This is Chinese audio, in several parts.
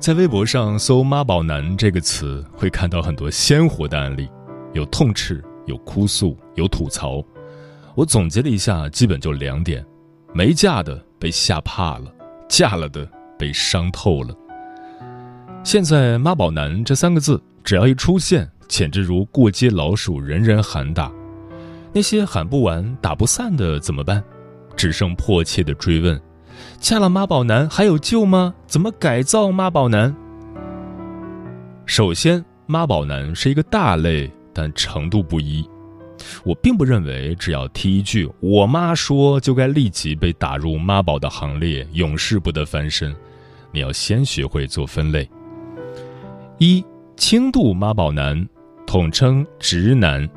在微博上搜“妈宝男”这个词，会看到很多鲜活的案例，有痛斥，有哭诉，有吐槽。我总结了一下，基本就两点：没嫁的被吓怕了，嫁了的被伤透了。现在“妈宝男”这三个字，只要一出现，简直如过街老鼠，人人喊打。那些喊不完、打不散的怎么办？只剩迫切的追问。嫁了妈宝男还有救吗？怎么改造妈宝男？首先，妈宝男是一个大类，但程度不一。我并不认为只要提一句“我妈说”就该立即被打入妈宝的行列，永世不得翻身。你要先学会做分类。一，轻度妈宝男，统称直男。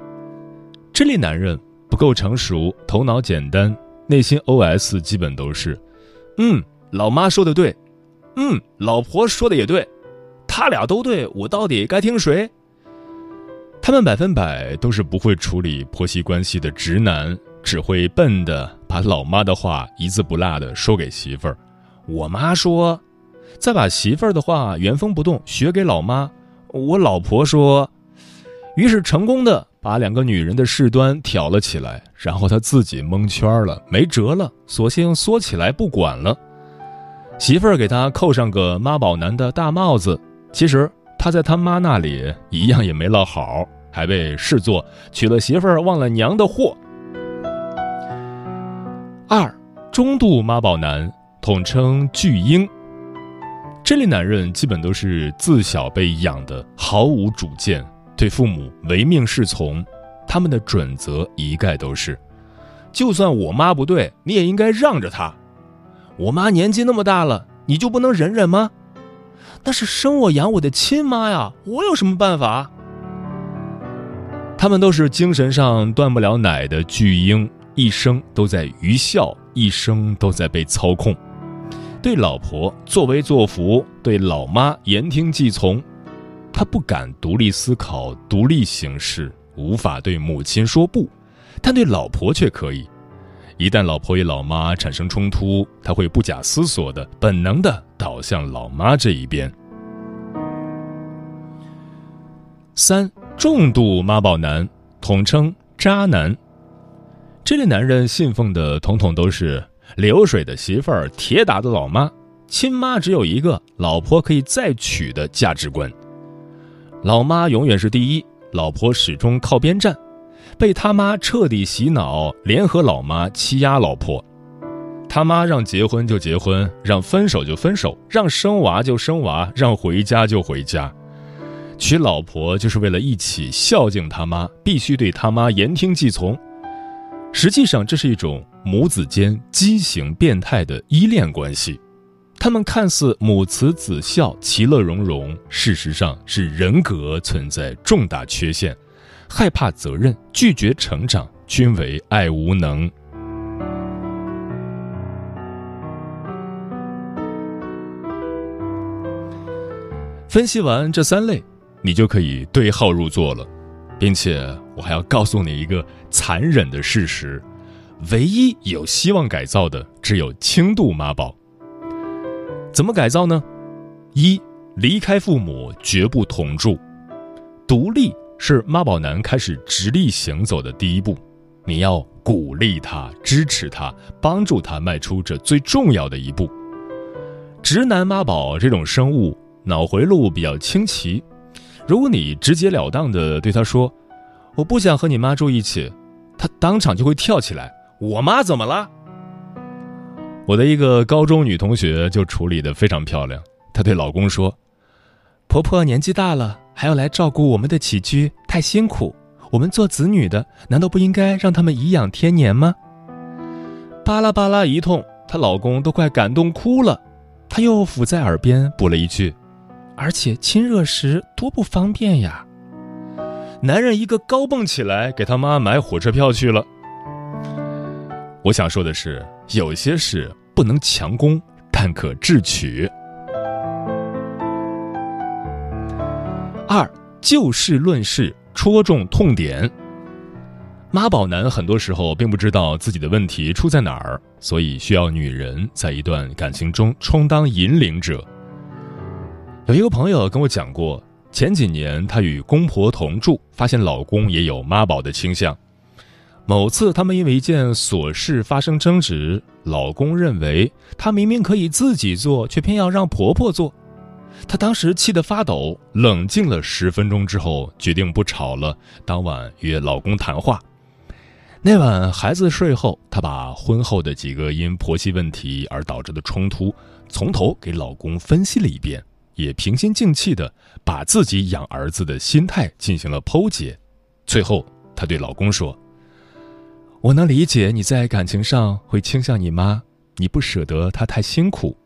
这类男人不够成熟，头脑简单，内心 OS 基本都是。嗯，老妈说的对，嗯，老婆说的也对，他俩都对，我到底该听谁？他们百分百都是不会处理婆媳关系的直男，只会笨的把老妈的话一字不落的说给媳妇儿。我妈说，再把媳妇儿的话原封不动学给老妈。我老婆说，于是成功的。把两个女人的事端挑了起来，然后他自己蒙圈了，没辙了，索性缩起来不管了。媳妇儿给他扣上个妈宝男的大帽子，其实他在他妈那里一样也没落好，还被视作娶了媳妇儿忘了娘的货。二，中度妈宝男，统称巨婴。这类男人基本都是自小被养的，毫无主见。对父母唯命是从，他们的准则一概都是：就算我妈不对，你也应该让着她。我妈年纪那么大了，你就不能忍忍吗？那是生我养我的亲妈呀，我有什么办法？他们都是精神上断不了奶的巨婴，一生都在愚孝，一生都在被操控，对老婆作威作福，对老妈言听计从。他不敢独立思考、独立行事，无法对母亲说不，但对老婆却可以。一旦老婆与老妈产生冲突，他会不假思索的、本能的倒向老妈这一边。三重度妈宝男，统称渣男。这类男人信奉的统统都是流水的媳妇儿、铁打的老妈、亲妈只有一个，老婆可以再娶的价值观。老妈永远是第一，老婆始终靠边站，被他妈彻底洗脑，联合老妈欺压老婆。他妈让结婚就结婚，让分手就分手，让生娃就生娃，让回家就回家。娶老婆就是为了一起孝敬他妈，必须对他妈言听计从。实际上，这是一种母子间畸形变态的依恋关系。他们看似母慈子孝、其乐融融，事实上是人格存在重大缺陷，害怕责任、拒绝成长，均为爱无能。分析完这三类，你就可以对号入座了，并且我还要告诉你一个残忍的事实：唯一有希望改造的，只有轻度妈宝。怎么改造呢？一离开父母，绝不同住。独立是妈宝男开始直立行走的第一步。你要鼓励他、支持他、帮助他迈出这最重要的一步。直男妈宝这种生物脑回路比较清奇，如果你直截了当的对他说：“我不想和你妈住一起”，他当场就会跳起来：“我妈怎么了？”我的一个高中女同学就处理的非常漂亮，她对老公说：“婆婆年纪大了，还要来照顾我们的起居，太辛苦。”我们做子女的，难道不应该让他们颐养天年吗？巴拉巴拉一通，她老公都快感动哭了。她又伏在耳边补了一句：“而且亲热时多不方便呀。”男人一个高蹦起来，给他妈买火车票去了。我想说的是，有些事不能强攻，但可智取。二，就事论事。戳中痛点。妈宝男很多时候并不知道自己的问题出在哪儿，所以需要女人在一段感情中充当引领者。有一个朋友跟我讲过，前几年她与公婆同住，发现老公也有妈宝的倾向。某次他们因为一件琐事发生争执，老公认为她明明可以自己做，却偏要让婆婆做。她当时气得发抖，冷静了十分钟之后，决定不吵了。当晚约老公谈话。那晚孩子睡后，她把婚后的几个因婆媳问题而导致的冲突，从头给老公分析了一遍，也平心静气的把自己养儿子的心态进行了剖解。最后，她对老公说：“我能理解你在感情上会倾向你妈，你不舍得她太辛苦。”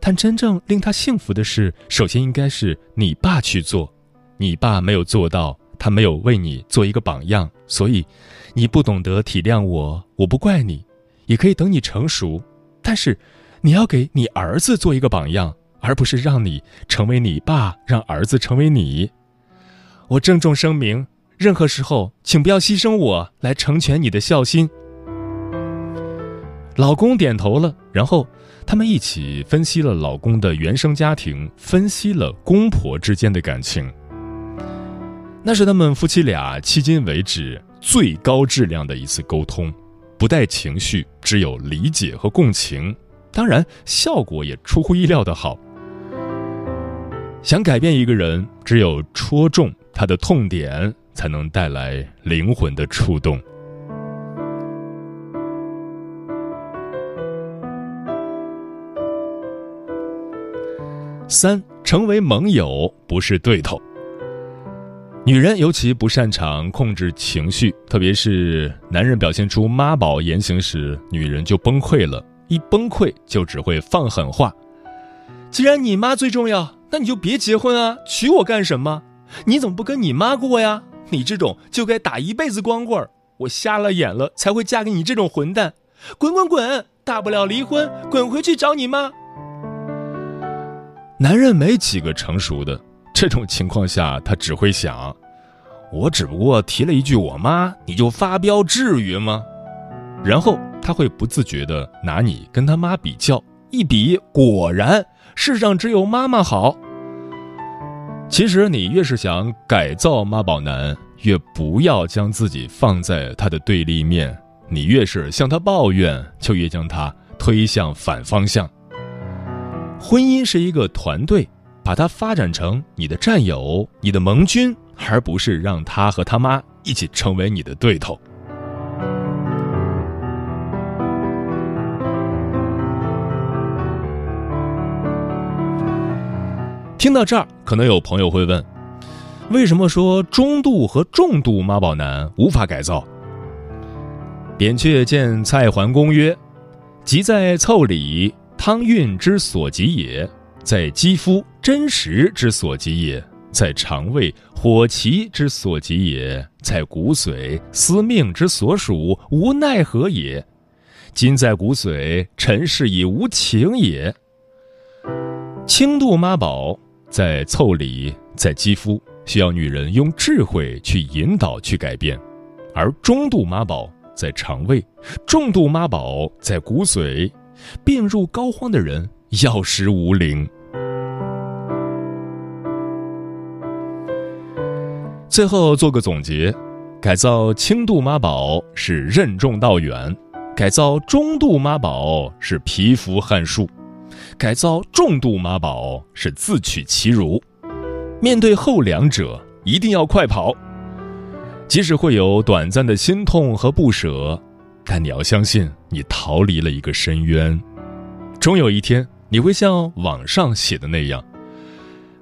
但真正令她幸福的事，首先应该是你爸去做。你爸没有做到，他没有为你做一个榜样，所以你不懂得体谅我。我不怪你，也可以等你成熟。但是你要给你儿子做一个榜样，而不是让你成为你爸，让儿子成为你。我郑重声明，任何时候，请不要牺牲我来成全你的孝心。老公点头了，然后。他们一起分析了老公的原生家庭，分析了公婆之间的感情。那是他们夫妻俩迄今为止最高质量的一次沟通，不带情绪，只有理解和共情。当然，效果也出乎意料的好。想改变一个人，只有戳中他的痛点，才能带来灵魂的触动。三，成为盟友不是对头。女人尤其不擅长控制情绪，特别是男人表现出妈宝言行时，女人就崩溃了。一崩溃就只会放狠话。既然你妈最重要，那你就别结婚啊，娶我干什么？你怎么不跟你妈过呀？你这种就该打一辈子光棍。我瞎了眼了才会嫁给你这种混蛋。滚滚滚，大不了离婚，滚回去找你妈。男人没几个成熟的，这种情况下，他只会想：我只不过提了一句我妈，你就发飙，至于吗？然后他会不自觉的拿你跟他妈比较，一比，果然世上只有妈妈好。其实你越是想改造妈宝男，越不要将自己放在他的对立面，你越是向他抱怨，就越将他推向反方向。婚姻是一个团队，把它发展成你的战友、你的盟军，而不是让他和他妈一起成为你的对头。听到这儿，可能有朋友会问：为什么说中度和重度妈宝男无法改造？扁鹊见蔡桓公曰：“即在腠理。”汤运之所及也，在肌肤真实之所及也，在肠胃火气之所及也，在骨髓司命之所属，无奈何也。今在骨髓，尘世已无情也。轻度妈宝在腠理，在肌肤，需要女人用智慧去引导去改变；而中度妈宝在肠胃，重度妈宝在骨髓。病入膏肓的人，药石无灵。最后做个总结：改造轻度妈宝是任重道远，改造中度妈宝是蚍蜉撼树，改造重度妈宝是自取其辱。面对后两者，一定要快跑。即使会有短暂的心痛和不舍，但你要相信，你逃离了一个深渊。终有一天，你会像网上写的那样：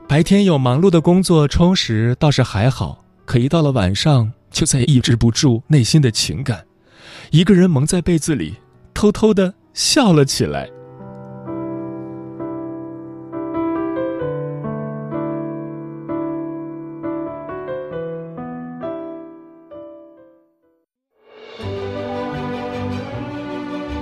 白天有忙碌的工作充实，倒是还好；可一到了晚上，就再也抑制不住内心的情感，一个人蒙在被子里，偷偷的笑了起来。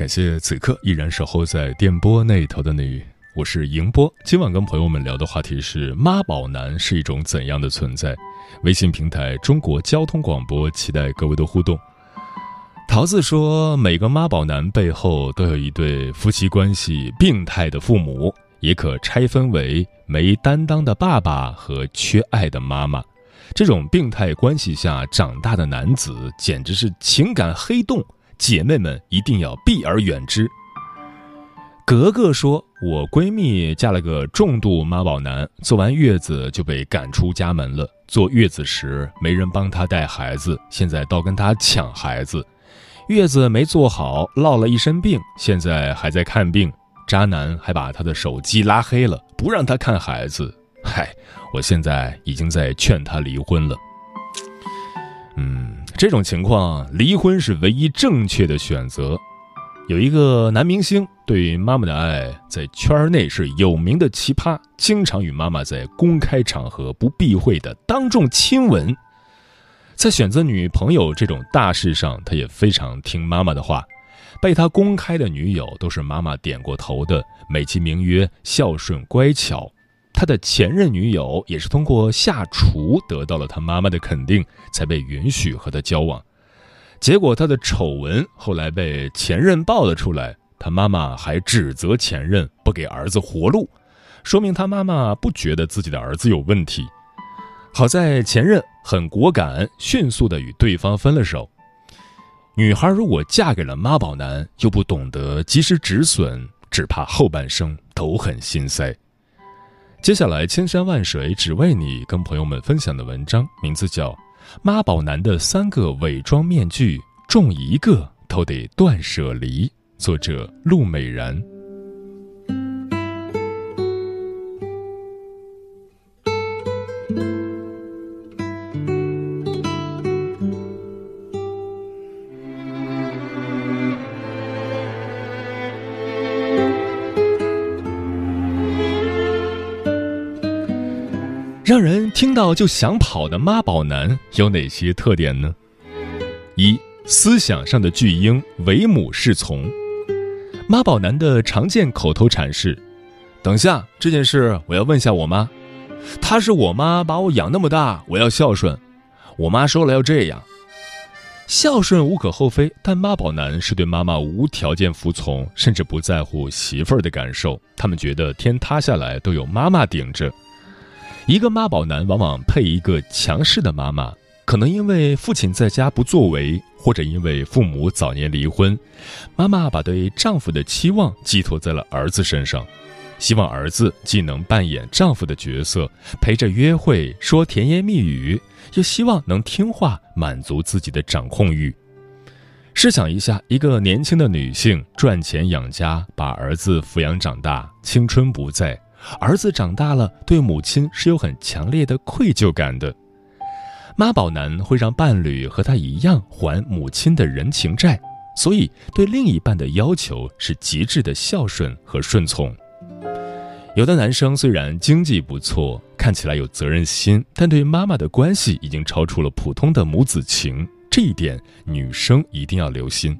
感谢此刻依然守候在电波那头的你，我是迎波。今晚跟朋友们聊的话题是妈宝男是一种怎样的存在？微信平台中国交通广播，期待各位的互动。桃子说，每个妈宝男背后都有一对夫妻关系病态的父母，也可拆分为没担当的爸爸和缺爱的妈妈。这种病态关系下长大的男子，简直是情感黑洞。姐妹们一定要避而远之。格格说：“我闺蜜嫁了个重度妈宝男，做完月子就被赶出家门了。坐月子时没人帮她带孩子，现在倒跟她抢孩子。月子没做好，落了一身病，现在还在看病。渣男还把她的手机拉黑了，不让她看孩子。嗨，我现在已经在劝她离婚了。嗯。”这种情况，离婚是唯一正确的选择。有一个男明星对妈妈的爱在圈内是有名的奇葩，经常与妈妈在公开场合不避讳的当众亲吻。在选择女朋友这种大事上，他也非常听妈妈的话。被他公开的女友都是妈妈点过头的，美其名曰孝顺乖巧。他的前任女友也是通过下厨得到了他妈妈的肯定，才被允许和他交往。结果他的丑闻后来被前任爆了出来，他妈妈还指责前任不给儿子活路，说明他妈妈不觉得自己的儿子有问题。好在前任很果敢，迅速的与对方分了手。女孩如果嫁给了妈宝男，又不懂得及时止损，只怕后半生都很心塞。接下来，千山万水只为你，跟朋友们分享的文章名字叫《妈宝男的三个伪装面具》，中一个都得断舍离。作者：陆美然。让人听到就想跑的妈宝男有哪些特点呢？一、思想上的巨婴，唯母是从。妈宝男的常见口头禅是：“等下这件事我要问下我妈，她是我妈把我养那么大，我要孝顺。我妈说了要这样，孝顺无可厚非，但妈宝男是对妈妈无条件服从，甚至不在乎媳妇儿的感受，他们觉得天塌下来都有妈妈顶着。”一个妈宝男往往配一个强势的妈妈，可能因为父亲在家不作为，或者因为父母早年离婚，妈妈把对丈夫的期望寄托在了儿子身上，希望儿子既能扮演丈夫的角色，陪着约会说甜言蜜语，又希望能听话，满足自己的掌控欲。试想一下，一个年轻的女性赚钱养家，把儿子抚养长大，青春不在。儿子长大了，对母亲是有很强烈的愧疚感的。妈宝男会让伴侣和他一样还母亲的人情债，所以对另一半的要求是极致的孝顺和顺从。有的男生虽然经济不错，看起来有责任心，但对妈妈的关系已经超出了普通的母子情，这一点女生一定要留心。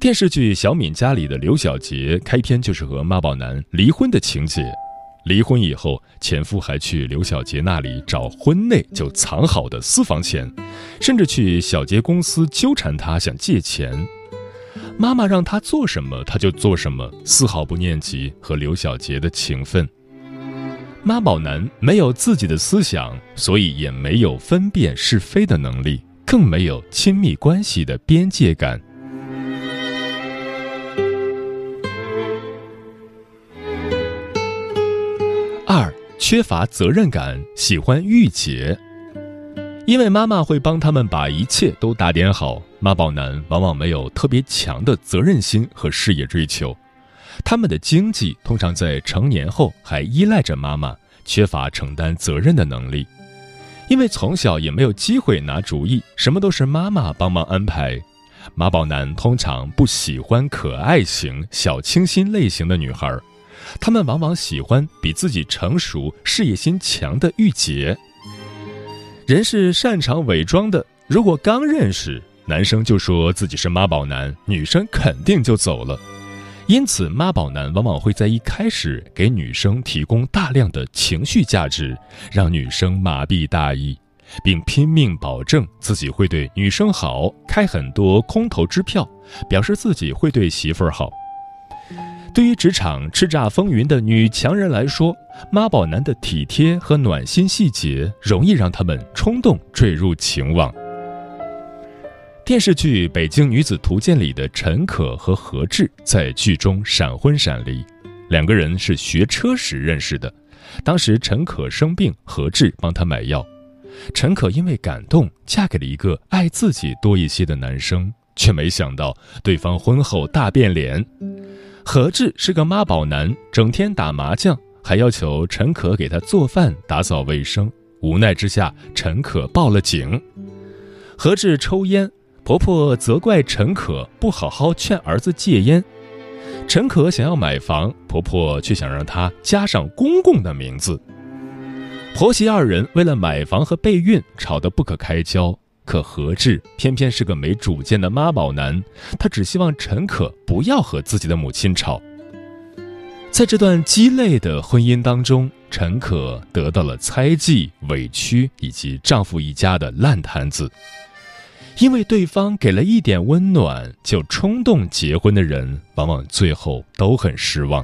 电视剧《小敏家》里的刘小杰开篇就是和妈宝男离婚的情节，离婚以后，前夫还去刘小杰那里找婚内就藏好的私房钱，甚至去小杰公司纠缠他想借钱。妈妈让他做什么，他就做什么，丝毫不念及和刘小杰的情分。妈宝男没有自己的思想，所以也没有分辨是非的能力，更没有亲密关系的边界感。缺乏责任感，喜欢御姐。因为妈妈会帮他们把一切都打点好，妈宝男往往没有特别强的责任心和事业追求，他们的经济通常在成年后还依赖着妈妈，缺乏承担责任的能力。因为从小也没有机会拿主意，什么都是妈妈帮忙安排。妈宝男通常不喜欢可爱型、小清新类型的女孩，他们往往喜欢比自己成熟、事业心强的御姐。人是擅长伪装的。如果刚认识，男生就说自己是妈宝男，女生肯定就走了。因此，妈宝男往往会在一开始给女生提供大量的情绪价值，让女生麻痹大意，并拼命保证自己会对女生好，开很多空头支票，表示自己会对媳妇儿好。对于职场叱咤风云的女强人来说，妈宝男的体贴和暖心细节容易让他们冲动坠入情网。电视剧《北京女子图鉴》里的陈可和何志在剧中闪婚闪离，两个人是学车时认识的。当时陈可生病，何志帮她买药。陈可因为感动，嫁给了一个爱自己多一些的男生，却没想到对方婚后大变脸。何志是个妈宝男，整天打麻将，还要求陈可给他做饭、打扫卫生。无奈之下，陈可报了警。何志抽烟，婆婆责怪陈可不好好劝儿子戒烟。陈可想要买房，婆婆却想让她加上公公的名字。婆媳二人为了买房和备孕吵得不可开交。可何志偏偏是个没主见的妈宝男，他只希望陈可不要和自己的母亲吵。在这段鸡肋的婚姻当中，陈可得到了猜忌、委屈以及丈夫一家的烂摊子。因为对方给了一点温暖就冲动结婚的人，往往最后都很失望。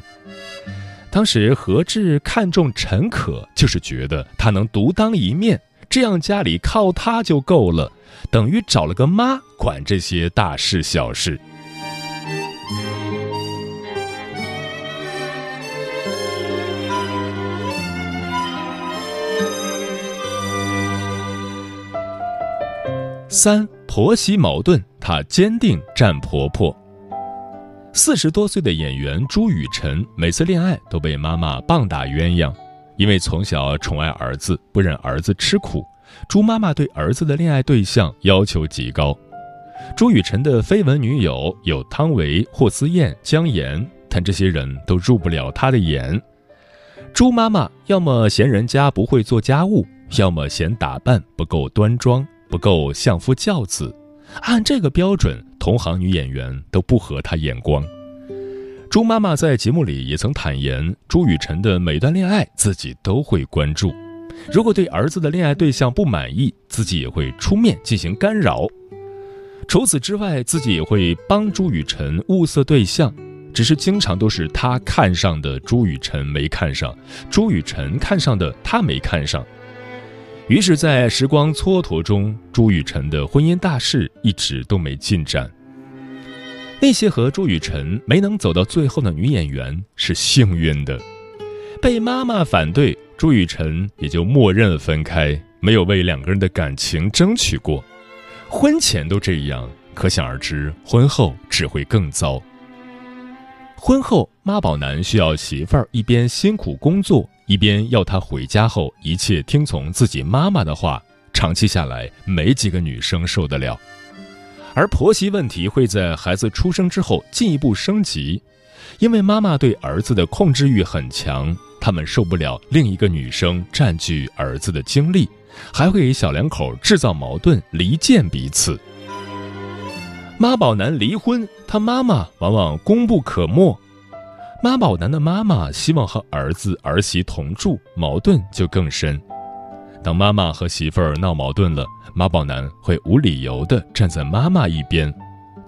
当时何志看中陈可，就是觉得她能独当一面。这样家里靠他就够了，等于找了个妈管这些大事小事。三婆媳矛盾，她坚定站婆婆。四十多岁的演员朱雨辰，每次恋爱都被妈妈棒打鸳鸯。因为从小宠爱儿子，不忍儿子吃苦，朱妈妈对儿子的恋爱对象要求极高。朱雨辰的绯闻女友有汤唯、霍思燕、姜妍，但这些人都入不了他的眼。朱妈妈要么嫌人家不会做家务，要么嫌打扮不够端庄、不够相夫教子。按这个标准，同行女演员都不合她眼光。朱妈妈在节目里也曾坦言，朱雨辰的每段恋爱自己都会关注。如果对儿子的恋爱对象不满意，自己也会出面进行干扰。除此之外，自己也会帮朱雨辰物色对象，只是经常都是他看上的朱雨辰没看上，朱雨辰看上的他没看上。于是，在时光蹉跎中，朱雨辰的婚姻大事一直都没进展。那些和朱雨辰没能走到最后的女演员是幸运的，被妈妈反对，朱雨辰也就默认分开，没有为两个人的感情争取过。婚前都这样，可想而知，婚后只会更糟。婚后妈宝男需要媳妇儿一边辛苦工作，一边要他回家后一切听从自己妈妈的话，长期下来，没几个女生受得了。而婆媳问题会在孩子出生之后进一步升级，因为妈妈对儿子的控制欲很强，他们受不了另一个女生占据儿子的精力，还会给小两口制造矛盾，离间彼此。妈宝男离婚，他妈妈往往功不可没。妈宝男的妈妈希望和儿子儿媳同住，矛盾就更深。当妈妈和媳妇儿闹矛盾了，妈宝男会无理由的站在妈妈一边，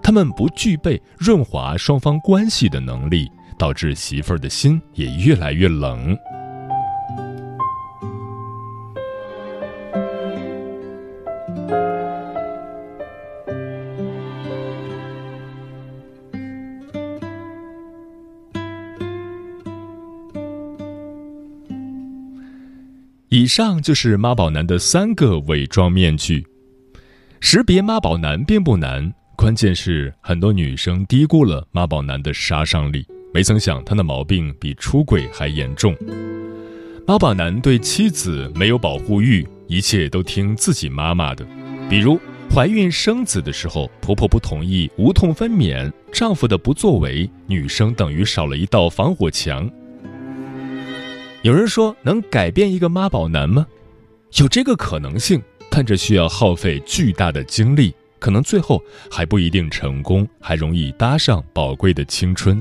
他们不具备润滑双方关系的能力，导致媳妇儿的心也越来越冷。以上就是妈宝男的三个伪装面具。识别妈宝男并不难，关键是很多女生低估了妈宝男的杀伤力，没曾想他的毛病比出轨还严重。妈宝男对妻子没有保护欲，一切都听自己妈妈的，比如怀孕生子的时候，婆婆不同意无痛分娩，丈夫的不作为，女生等于少了一道防火墙。有人说能改变一个妈宝男吗？有这个可能性，但这需要耗费巨大的精力，可能最后还不一定成功，还容易搭上宝贵的青春。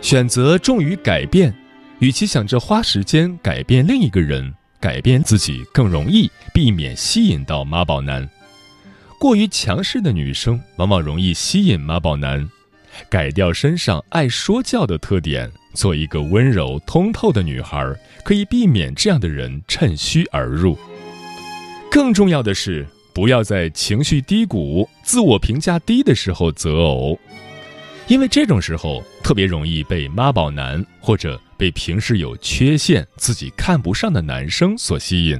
选择重于改变，与其想着花时间改变另一个人，改变自己更容易避免吸引到妈宝男。过于强势的女生往往容易吸引妈宝男，改掉身上爱说教的特点。做一个温柔通透的女孩，可以避免这样的人趁虚而入。更重要的是，不要在情绪低谷、自我评价低的时候择偶，因为这种时候特别容易被妈宝男或者被平时有缺陷、自己看不上的男生所吸引。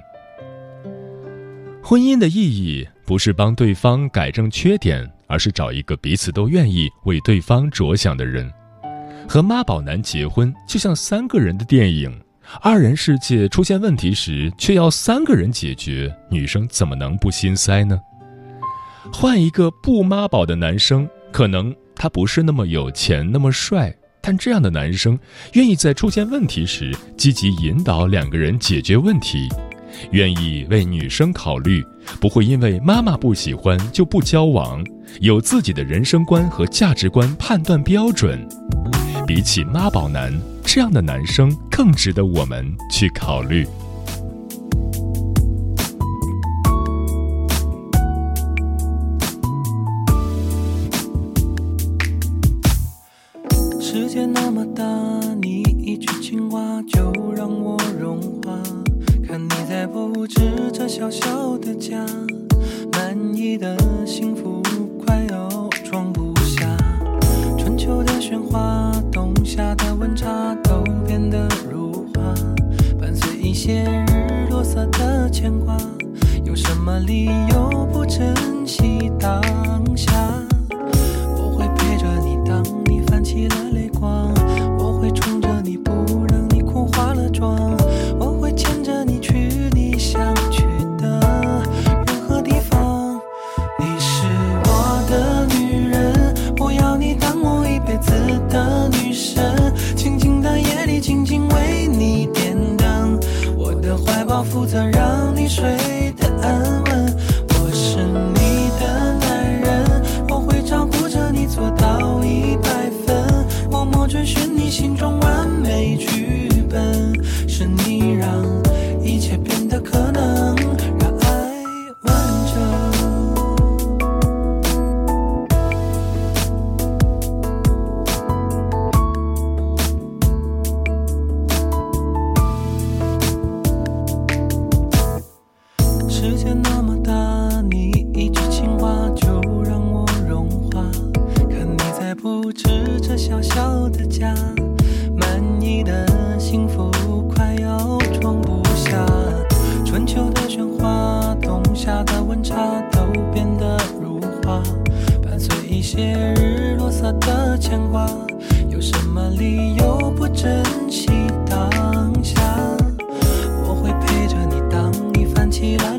婚姻的意义不是帮对方改正缺点，而是找一个彼此都愿意为对方着想的人。和妈宝男结婚就像三个人的电影，二人世界出现问题时却要三个人解决，女生怎么能不心塞呢？换一个不妈宝的男生，可能他不是那么有钱、那么帅，但这样的男生愿意在出现问题时积极引导两个人解决问题，愿意为女生考虑，不会因为妈妈不喜欢就不交往，有自己的人生观和价值观判断标准。比起妈宝男，这样的男生更值得我们去考虑。布置着小小的家，满意的幸福。是你心中完美剧本，是你让一切变我会